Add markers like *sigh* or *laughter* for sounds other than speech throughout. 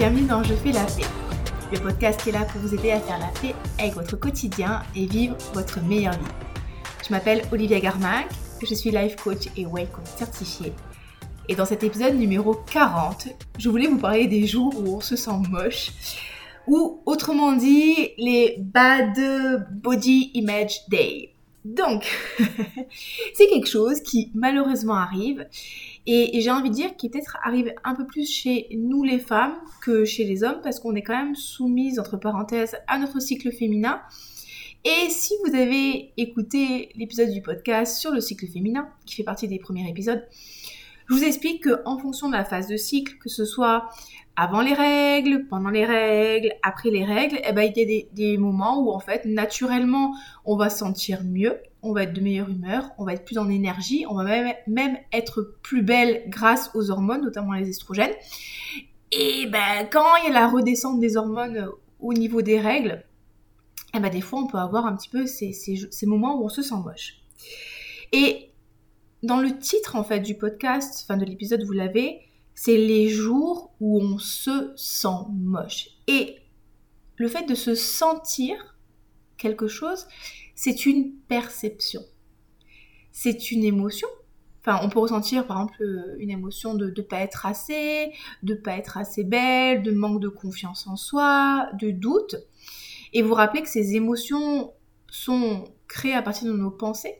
bienvenue dans Je fais la paix, le podcast qui est là pour vous aider à faire la paix avec votre quotidien et vivre votre meilleure vie. Je m'appelle Olivia Garmac, je suis life coach et way coach certifiée. Et dans cet épisode numéro 40, je voulais vous parler des jours où on se sent moche, ou autrement dit, les Bad Body Image Day. Donc, *laughs* c'est quelque chose qui malheureusement arrive et, j'ai envie de dire qu'il peut-être arrive un peu plus chez nous les femmes que chez les hommes parce qu'on est quand même soumise, entre parenthèses, à notre cycle féminin. Et si vous avez écouté l'épisode du podcast sur le cycle féminin, qui fait partie des premiers épisodes, je vous explique qu'en fonction de la phase de cycle, que ce soit avant les règles, pendant les règles, après les règles, eh ben, il y a des, moments où en fait naturellement on va se sentir mieux, on va être de meilleure humeur, on va être plus en énergie, on va même, même être plus belle grâce aux hormones, notamment les estrogènes. Et ben quand il y a la redescente des hormones au niveau des règles, eh ben, des fois on peut avoir un petit peu ces, ces moments où on se sent moche. Et dans le titre en fait du podcast, enfin de l'épisode, vous l'avez, c'est les jours où on se sent moche. Et le fait de se sentir quelque chose, c'est une perception. C'est une émotion. Enfin, on peut ressentir par exemple une émotion de ne pas être assez, de pas être assez belle, de manque de confiance en soi, de doute. Et vous rappelez que ces émotions sont créées à partir de nos pensées.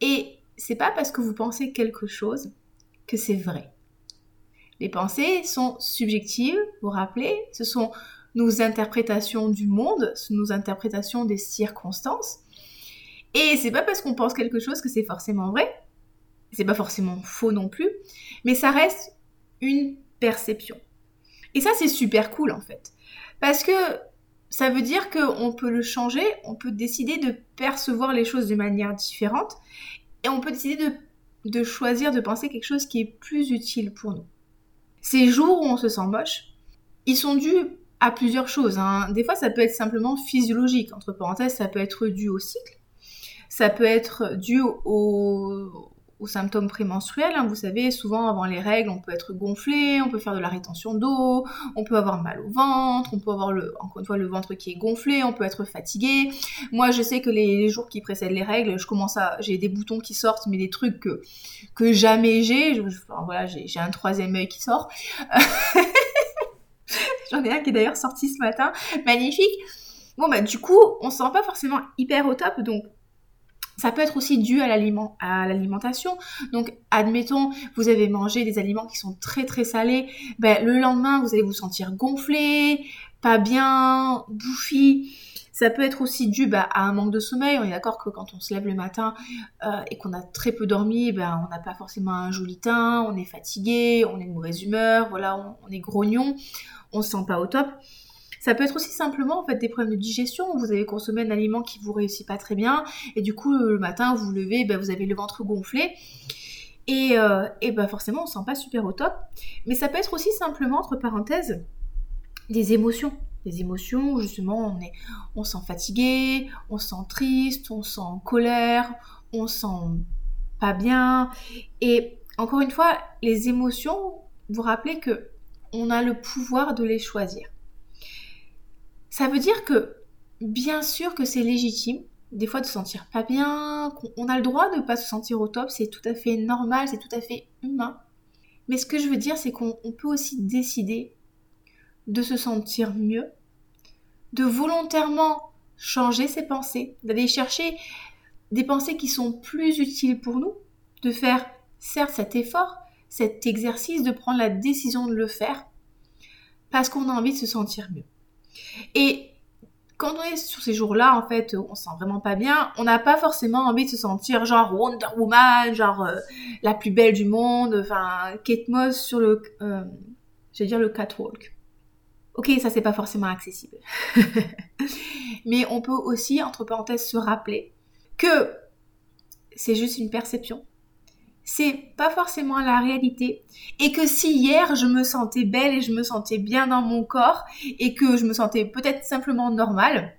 Et c'est pas parce que vous pensez quelque chose que c'est vrai. Les pensées sont subjectives, vous vous rappelez, ce sont nos interprétations du monde, nos interprétations des circonstances. Et c'est pas parce qu'on pense quelque chose que c'est forcément vrai, c'est pas forcément faux non plus, mais ça reste une perception. Et ça c'est super cool en fait, parce que ça veut dire qu'on peut le changer, on peut décider de percevoir les choses de manière différente, et on peut décider de, choisir de penser quelque chose qui est plus utile pour nous. Ces jours où on se sent moche, ils sont dus à plusieurs choses. Hein. Des fois, ça peut être simplement physiologique. Entre parenthèses, ça peut être dû au cycle. Ça peut être dû au, aux symptômes prémenstruels. Hein. Vous savez, souvent avant les règles, on peut être gonflé, on peut faire de la rétention d'eau, on peut avoir mal au ventre, on peut avoir le, encore une fois le ventre qui est gonflé, on peut être fatigué. Moi, je sais que les, jours qui précèdent les règles, je commence à, j'ai des boutons qui sortent, mais des trucs que jamais j'ai. j'ai un troisième œil qui sort. *laughs* J'en ai un qui est d'ailleurs sorti ce matin, magnifique. Bon bah du coup, on se sent pas forcément hyper au top, donc ça peut être aussi dû à l'alimentation. Donc, admettons, vous avez mangé des aliments qui sont très très salés. Ben, le lendemain, vous allez vous sentir gonflé, pas bien, bouffi. Ça peut être aussi dû bah, à un manque de sommeil. On est d'accord que quand on se lève le matin euh, et qu'on a très peu dormi, ben, on n'a pas forcément un joli teint, on est fatigué, on est de mauvaise humeur, voilà, on, est grognon, on se sent pas au top. Ça peut être aussi simplement en des problèmes de digestion. Vous avez consommé un aliment qui vous réussit pas très bien et du coup le matin vous levez, ben, vous avez le ventre gonflé. Et, euh, ben forcément on se sent pas super au top. Mais ça peut être aussi simplement entre parenthèses des émotions des émotions où justement on est on sent fatigué, on se sent triste, on se sent en colère, on se sent pas bien et encore une fois les émotions vous rappelez que on a le pouvoir de les choisir. Ça veut dire que, bien sûr que c'est légitime, des fois de se sentir pas bien, qu'on a le droit de ne pas se sentir au top, c'est tout à fait normal, c'est tout à fait humain. Mais ce que je veux dire, c'est qu'on peut aussi décider de se sentir mieux, de volontairement changer ses pensées, d'aller chercher des pensées qui sont plus utiles pour nous, de faire certes cet effort, cet exercice, de prendre la décision de le faire, parce qu'on a envie de se sentir mieux. Et quand on est sur ces jours-là, en fait, on se sent vraiment pas bien, on n'a pas forcément envie de se sentir genre Wonder Woman, genre euh, la plus belle du monde, enfin Kate Moss sur le, euh, je dire le catwalk. Ok, ça c'est pas forcément accessible. *laughs* Mais on peut aussi, entre parenthèses, se rappeler que c'est juste une perception, c'est pas forcément la réalité. Et que si hier je me sentais belle et je me sentais bien dans mon corps et que je me sentais peut-être simplement normale,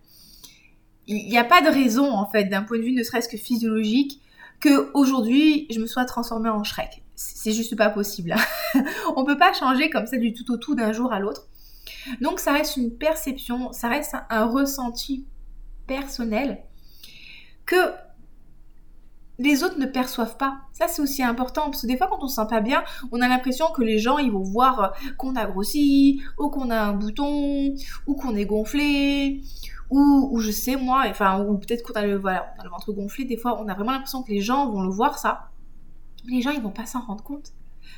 il n'y a pas de raison en fait d'un point de vue ne serait-ce que physiologique que aujourd'hui je me sois transformée en Shrek. c'est juste pas possible. Hein. *laughs* on peut pas changer comme ça du tout au tout d'un jour à l'autre. Donc ça reste une perception, ça reste un ressenti personnel que les autres ne perçoivent pas. Ça, c'est aussi important parce que des fois, quand on se sent pas bien, on a l'impression que les gens, ils vont voir qu'on a grossi, ou qu'on a un bouton, ou qu'on est gonflé, ou, je sais moi, enfin, ou peut-être qu'on a le, le ventre gonflé. Des fois, on a vraiment l'impression que les gens vont le voir ça. Les gens, ils vont pas s'en rendre compte.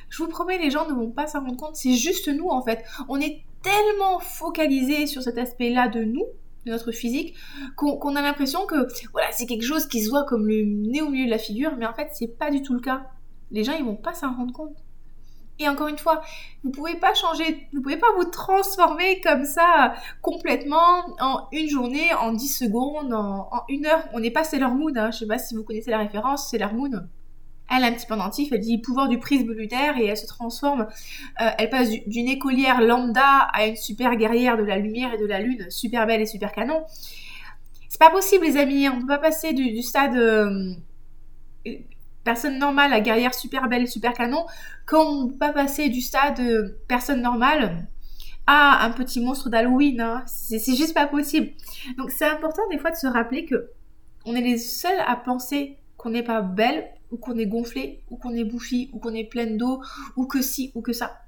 Je vous promets, les gens ne vont pas s'en rendre compte. C'est juste nous, en fait. On est tellement focalisé sur cet aspect-là de nous de notre physique, qu'on a l'impression que voilà, c'est quelque chose qui se voit comme le nez au milieu de la figure, mais en fait, c'est pas du tout le cas. Les gens, ils vont pas s'en rendre compte. Et encore une fois, vous pouvez pas changer, vous pouvez pas vous transformer comme ça complètement en une journée, en 10 secondes, en, une heure. On n'est pas Sailor Moon, hein. je sais pas si vous connaissez la référence, Sailor Moon elle a un petit pendentif, elle dit pouvoir du prisme lunaire et elle se transforme, euh, elle passe d'une écolière lambda à une super guerrière de la lumière et de la lune, super belle et super canon. C'est pas possible les amis, on peut pas passer du, stade euh, personne normale à guerrière super belle et super canon, comme on peut pas passer du stade euh, personne normale à un petit monstre d'Halloween, hein. c'est juste pas possible. Donc c'est important des fois de se rappeler que on est les seuls à penser qu'on n'est pas belle ou qu'on est gonflé, ou qu'on est bouffi, ou qu'on est pleine d'eau, ou que si, ou que ça.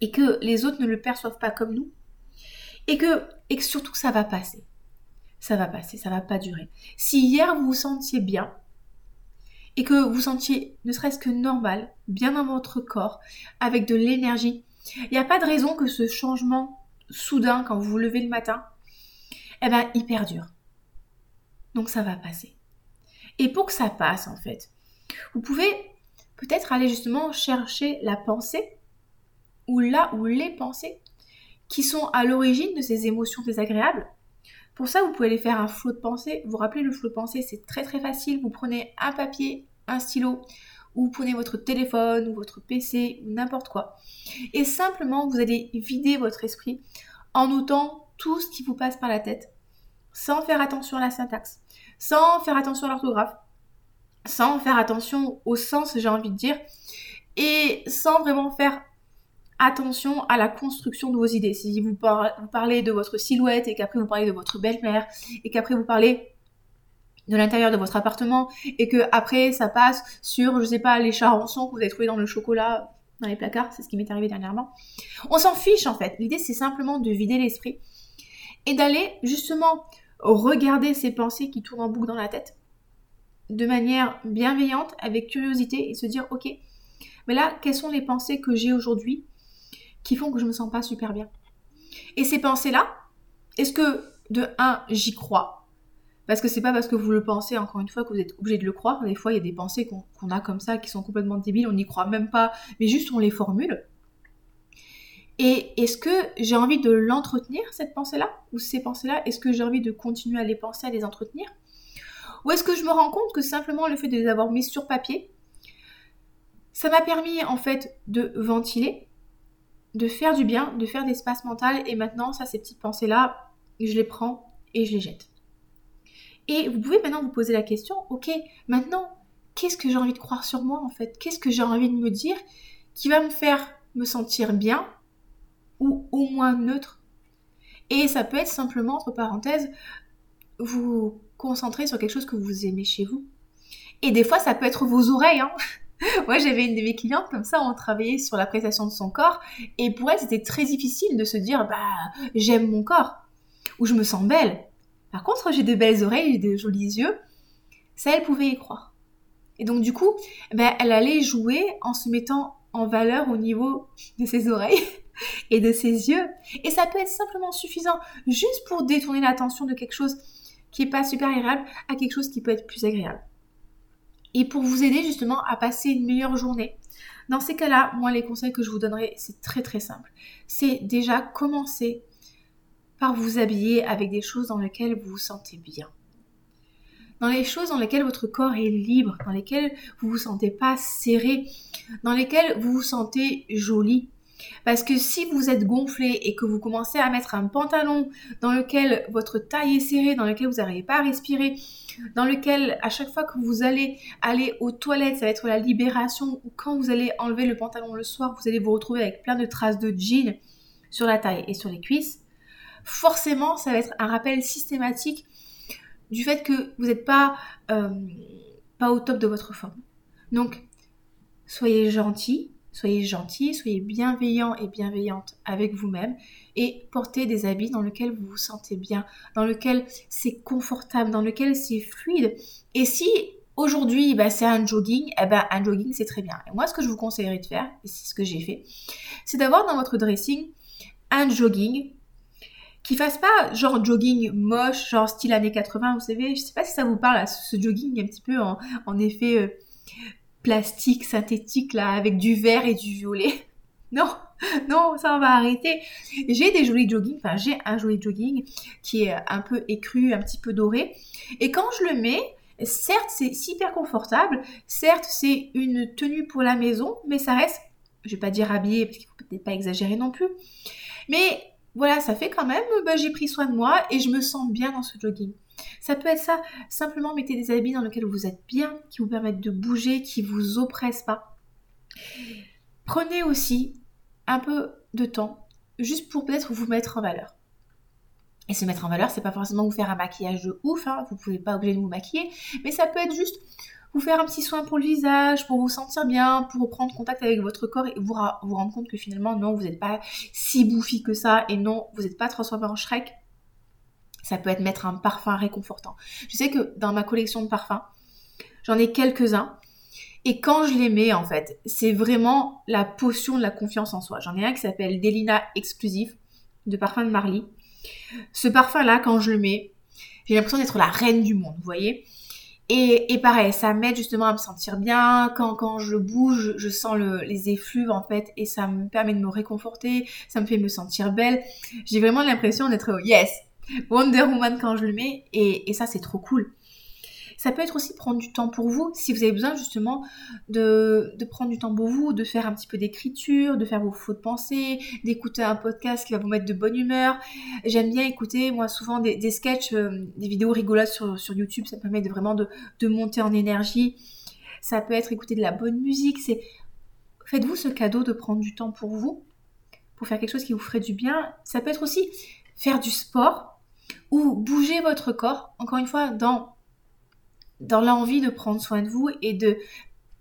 Et que les autres ne le perçoivent pas comme nous. Et que, et que surtout ça va passer. Ça va passer, ça va pas durer. Si hier vous vous sentiez bien, et que vous sentiez ne serait-ce que normal, bien dans votre corps, avec de l'énergie, il n'y a pas de raison que ce changement soudain, quand vous vous levez le matin, eh ben, il perdure. Donc ça va passer. Et pour que ça passe, en fait, vous pouvez peut-être aller justement chercher la pensée ou là ou les pensées qui sont à l'origine de ces émotions désagréables. Pour ça, vous pouvez aller faire un flot de pensée. Vous rappelez le flot de pensée, c'est très très facile. Vous prenez un papier, un stylo, ou vous prenez votre téléphone ou votre PC ou n'importe quoi. Et simplement, vous allez vider votre esprit en notant tout ce qui vous passe par la tête, sans faire attention à la syntaxe, sans faire attention à l'orthographe, sans faire attention au sens, j'ai envie de dire, et sans vraiment faire attention à la construction de vos idées. Si vous, parlez de votre silhouette et qu'après vous parlez de votre belle-mère et qu'après vous parlez de l'intérieur de votre appartement et que après ça passe sur, je sais pas, les charançons que vous avez trouvés dans le chocolat, dans les placards, c'est ce qui m'est arrivé dernièrement. On s'en fiche en fait. L'idée c'est simplement de vider l'esprit et d'aller justement regarder ces pensées qui tournent en boucle dans la tête de manière bienveillante, avec curiosité et se dire ok, mais là, quelles sont les pensées que j'ai aujourd'hui qui font que je me sens pas super bien? Et ces pensées-là, est-ce que de un, j'y crois? Parce que c'est pas parce que vous le pensez, encore une fois, que vous êtes obligé de le croire. Des fois, il y a des pensées qu'on a comme ça qui sont complètement débiles, on n'y croit même pas, mais juste on les formule. Et est-ce que j'ai envie de l'entretenir, cette pensée-là? Ou ces pensées-là, est-ce que j'ai envie de continuer à les penser, à les entretenir? Ou est-ce que je me rends compte que simplement le fait de les avoir mis sur papier, ça m'a permis en fait de ventiler, de faire du bien, de faire l'espace mental et maintenant ça ces petites pensées là, je les prends et je les jette. Et vous pouvez maintenant vous poser la question, ok, maintenant qu'est-ce que j'ai envie de croire sur moi en fait? Qu'est-ce que j'ai envie de me dire qui va me faire me sentir bien ou au moins neutre? Et ça peut être simplement, entre parenthèses, vous concentrer sur quelque chose que vous aimez chez vous. Et des fois, ça peut être vos oreilles. Hein. *laughs* Moi, j'avais une de mes clientes comme ça, on travaillait sur l'appréciation de son corps, et pour elle, c'était très difficile de se dire, bah, j'aime mon corps, ou je me sens belle. Par contre, j'ai des belles oreilles, et des jolis yeux. Ça, elle pouvait y croire. Et donc, du coup, bah, elle allait jouer en se mettant en valeur au niveau de ses oreilles *laughs* et de ses yeux. Et ça peut être simplement suffisant, juste pour détourner l'attention de quelque chose qui est pas super agréable à quelque chose qui peut être plus agréable. Et pour vous aider justement à passer une meilleure journée, dans ces cas-là, moi les conseils que je vous donnerai, c'est très très simple. C'est déjà commencer par vous habiller avec des choses dans lesquelles vous vous sentez bien. Dans les choses dans lesquelles votre corps est libre, dans lesquelles vous vous sentez pas serré, dans lesquelles vous vous sentez joli, Parce que si vous êtes gonflé et que vous commencez à mettre un pantalon dans lequel votre taille est serrée, dans lequel vous n'arrivez pas à respirer, dans lequel à chaque fois que vous allez aller aux toilettes, ça va être la libération, ou quand vous allez enlever le pantalon le soir, vous allez vous retrouver avec plein de traces de jean sur la taille et sur les cuisses, forcément, ça va être un rappel systématique du fait que vous n'êtes pas, euh, pas au top de votre forme. Donc, soyez gentil, soyez gentil, soyez bienveillant et bienveillante avec vous-même et portez des habits dans lesquels vous vous sentez bien, dans lesquels c'est confortable, dans lesquels c'est fluide. Et si aujourd'hui bah, c'est un jogging, eh ben, un jogging c'est très bien. Et moi ce que je vous conseillerais de faire, et c'est ce que j'ai fait, c'est d'avoir dans votre dressing un jogging qui fasse pas genre jogging moche, genre style années 80, vous savez, je sais pas si ça vous parle, ce jogging un petit peu en, effet euh, plastique, synthétique, là, avec du vert et du violet. *laughs* Non, non, ça on va arrêter. J'ai des jolis jogging, enfin j'ai un joli jogging qui est un peu écru, un petit peu doré. Et quand je le mets, certes c'est super confortable, certes c'est une tenue pour la maison, mais ça reste, je vais pas dire habillé parce qu'il faut peut-être pas exagérer non plus. Mais voilà, ça fait quand même, bah, j'ai pris soin de moi et je me sens bien dans ce jogging. Ça peut être ça, simplement mettez des habits dans lesquels vous êtes bien, qui vous permettent de bouger, qui vous oppressent pas. Prenez aussi un peu de temps, juste pour peut-être vous mettre en valeur. Et se mettre en valeur, c'est pas forcément vous faire un maquillage de ouf, hein, vous pouvez pas oublier de vous maquiller, mais ça peut être juste vous faire un petit soin pour le visage, pour vous sentir bien, pour prendre contact avec votre corps et vous, vous rendre compte que finalement, non, vous n'êtes pas si bouffi que ça et non, vous n'êtes pas transformé en Shrek. Ça peut être mettre un parfum réconfortant. Je sais que dans ma collection de parfums, j'en ai quelques-uns. Et quand je les mets, en fait, c'est vraiment la potion de la confiance en soi. J'en ai un qui s'appelle Delina Exclusif de parfum de Marley. Ce parfum-là, quand je le mets, j'ai l'impression d'être la reine du monde, vous voyez et, pareil, ça m'aide justement à me sentir bien. Quand, quand je bouge, je sens les effluves en fait et ça me permet de me réconforter, ça me fait me sentir belle. J'ai vraiment l'impression d'être yes, Wonder Woman quand je le mets et, et ça c'est trop cool. Ça peut être aussi prendre du temps pour vous, si vous avez besoin justement de, prendre du temps pour vous, de faire un petit peu d'écriture, de faire vos fautes pensées, d'écouter un podcast qui va vous mettre de bonne humeur. J'aime bien écouter, moi, souvent des, des sketchs, euh, des vidéos rigolotes sur, YouTube, ça permet de vraiment de, de monter en énergie. Ça peut être écouter de la bonne musique, c'est... Faites-vous ce cadeau de prendre du temps pour vous, pour faire quelque chose qui vous ferait du bien. Ça peut être aussi faire du sport ou bouger votre corps, encore une fois, dans dans l'envie de prendre soin de vous et de,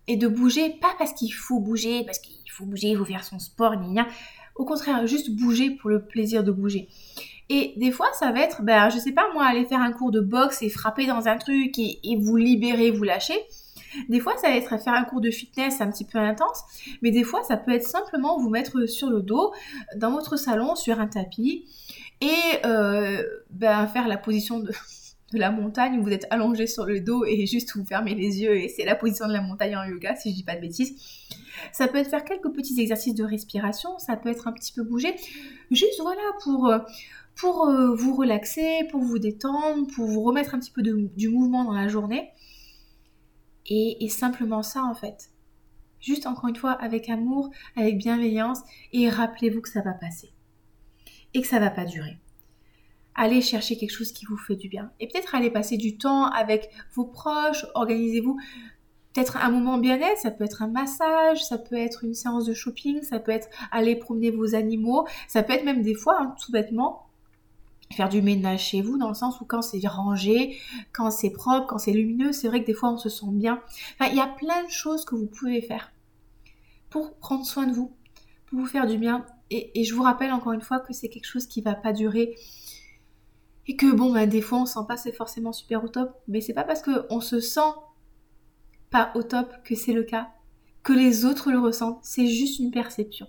et de bouger, pas parce qu'il faut bouger, parce qu'il faut bouger, il faut faire son sport, ni rien. Au contraire, juste bouger pour le plaisir de bouger. Et des fois, ça va être, ben, je sais pas moi, aller faire un cours de boxe et frapper dans un truc et vous libérer, vous lâcher. Des fois, ça va être faire un cours de fitness un petit peu intense, mais des fois, ça peut être simplement vous mettre sur le dos dans votre salon sur un tapis et euh, ben, faire la position de, de la montagne où vous êtes allongé sur le dos et juste vous fermez les yeux et c'est la position de la montagne en yoga si je dis pas de bêtises. Ça peut être faire quelques petits exercices de respiration, ça peut être un petit peu bouger, juste voilà pour euh, euh, vous relaxer, pour vous détendre, pour vous remettre un petit peu du mouvement dans la journée. Et, simplement ça en fait. Juste encore une fois avec amour, avec bienveillance et rappelez-vous que ça va passer et que ça va pas durer allez chercher quelque chose qui vous fait du bien. Et peut-être aller passer du temps avec vos proches, organisez-vous peut-être un moment bien-être, ça peut être un massage, ça peut être une séance de shopping, ça peut être aller promener vos animaux, ça peut être même des fois, hein, tout bêtement, faire du ménage chez vous, dans le sens où quand c'est rangé, quand c'est propre, quand c'est lumineux, c'est vrai que des fois on se sent bien. Enfin, il y a plein de choses que vous pouvez faire pour prendre soin de vous, pour vous faire du bien. Et, je vous rappelle encore une fois que c'est quelque chose qui va pas durer et que bon, bah, des fois on sent pas c'est forcément super au top, mais c'est pas parce qu'on se sent pas au top que c'est le cas, que les autres le ressentent, c'est juste une perception.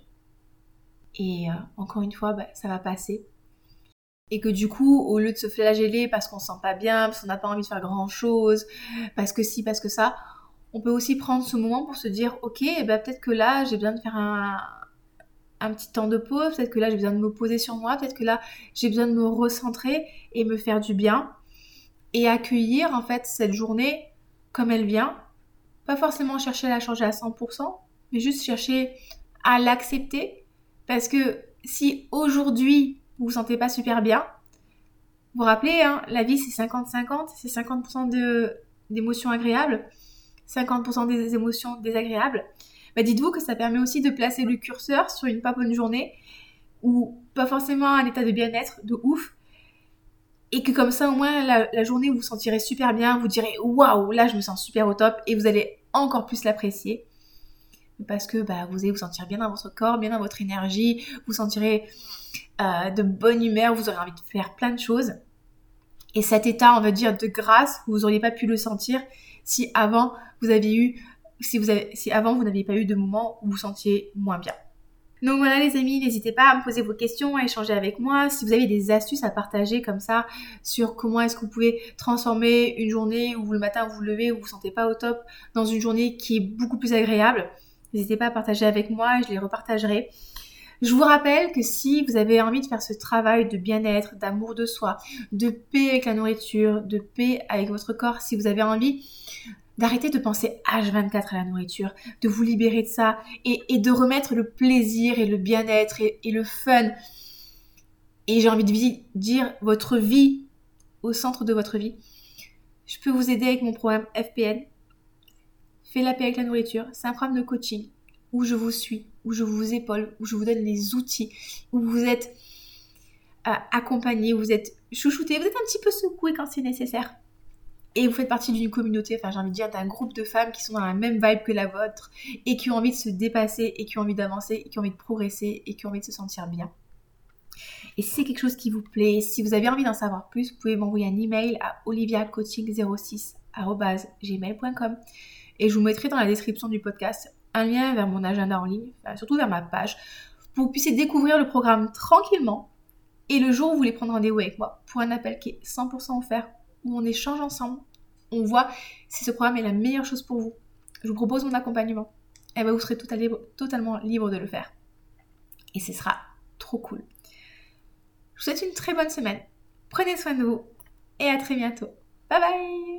Et euh, encore une fois, bah, ça va passer. Et que du coup, au lieu de se flageller parce qu'on se sent pas bien, parce qu'on n'a pas envie de faire grand chose, parce que si, parce que ça, on peut aussi prendre ce moment pour se dire, ok, bah, peut-être que là, j'ai besoin de faire un, un petit temps de pause, peut-être que là j'ai besoin de me poser sur moi, peut-être que là j'ai besoin de me recentrer et me faire du bien et accueillir en fait cette journée comme elle vient. Pas forcément chercher à la changer à 100%, mais juste chercher à l'accepter Parce que si aujourd'hui vous vous sentez pas super bien, vous vous rappelez, hein, la vie c'est 50-50, c'est 50%, de, d'émotions agréables, 50% des émotions désagréables. Bah dites-vous que ça permet aussi de placer le curseur sur une pas bonne journée ou pas forcément un état de bien-être de ouf. Et que comme ça, au moins, la, journée, vous vous sentirez super bien, vous direz waouh, là, je me sens super au top et vous allez encore plus l'apprécier. Parce que bah, vous allez vous sentir bien dans votre corps, bien dans votre énergie, vous sentirez euh, de bonne humeur, vous aurez envie de faire plein de choses. Et cet état, on va dire, de grâce, vous n'auriez pas pu le sentir si avant vous aviez eu, si vous avez, si avant vous n'aviez pas eu de moment où vous vous sentiez moins bien. Donc voilà les amis, n'hésitez pas à me poser vos questions, à échanger avec moi. Si vous avez des astuces à partager comme ça sur comment est-ce que vous pouvez transformer une journée où le matin vous vous levez, où vous vous sentez pas au top, dans une journée qui est beaucoup plus agréable, n'hésitez pas à partager avec moi je les repartagerai. Je vous rappelle que si vous avez envie de faire ce travail de bien-être, d'amour de soi, de paix avec la nourriture, de paix avec votre corps, si vous avez envie d'arrêter de penser H24 à la nourriture, de vous libérer de ça et, de remettre le plaisir et le bien-être et, le fun. Et j'ai envie de dire votre vie au centre de votre vie. Je peux vous aider avec mon programme FPN. Fais la paix avec la nourriture. C'est un programme de coaching où je vous suis, où je vous épaule, où je vous donne les outils, où vous êtes euh, accompagné, où vous êtes chouchouté, vous êtes un petit peu secoué quand c'est nécessaire et vous faites partie d'une communauté, enfin j'ai envie de dire d'un groupe de femmes qui sont dans la même vibe que la vôtre et qui ont envie de se dépasser et qui ont envie d'avancer et qui ont envie de progresser et qui ont envie de se sentir bien. Et si c'est quelque chose qui vous plaît, si vous avez envie d'en savoir plus, vous pouvez m'envoyer un email à oliviacoaching06@gmail.com et je vous mettrai dans la description du podcast un lien vers mon agenda en ligne, surtout vers ma page, pour que vous puissiez découvrir le programme tranquillement et le jour où vous voulez prendre rendez-vous avec moi pour un appel qui est 100% offert où on échange ensemble, on voit si ce programme est la meilleure chose pour vous. Je vous propose mon accompagnement. Et eh ben, vous serez totalement libre de le faire. Et ce sera trop cool. Je vous souhaite une très bonne semaine. Prenez soin de vous et à très bientôt. Bye bye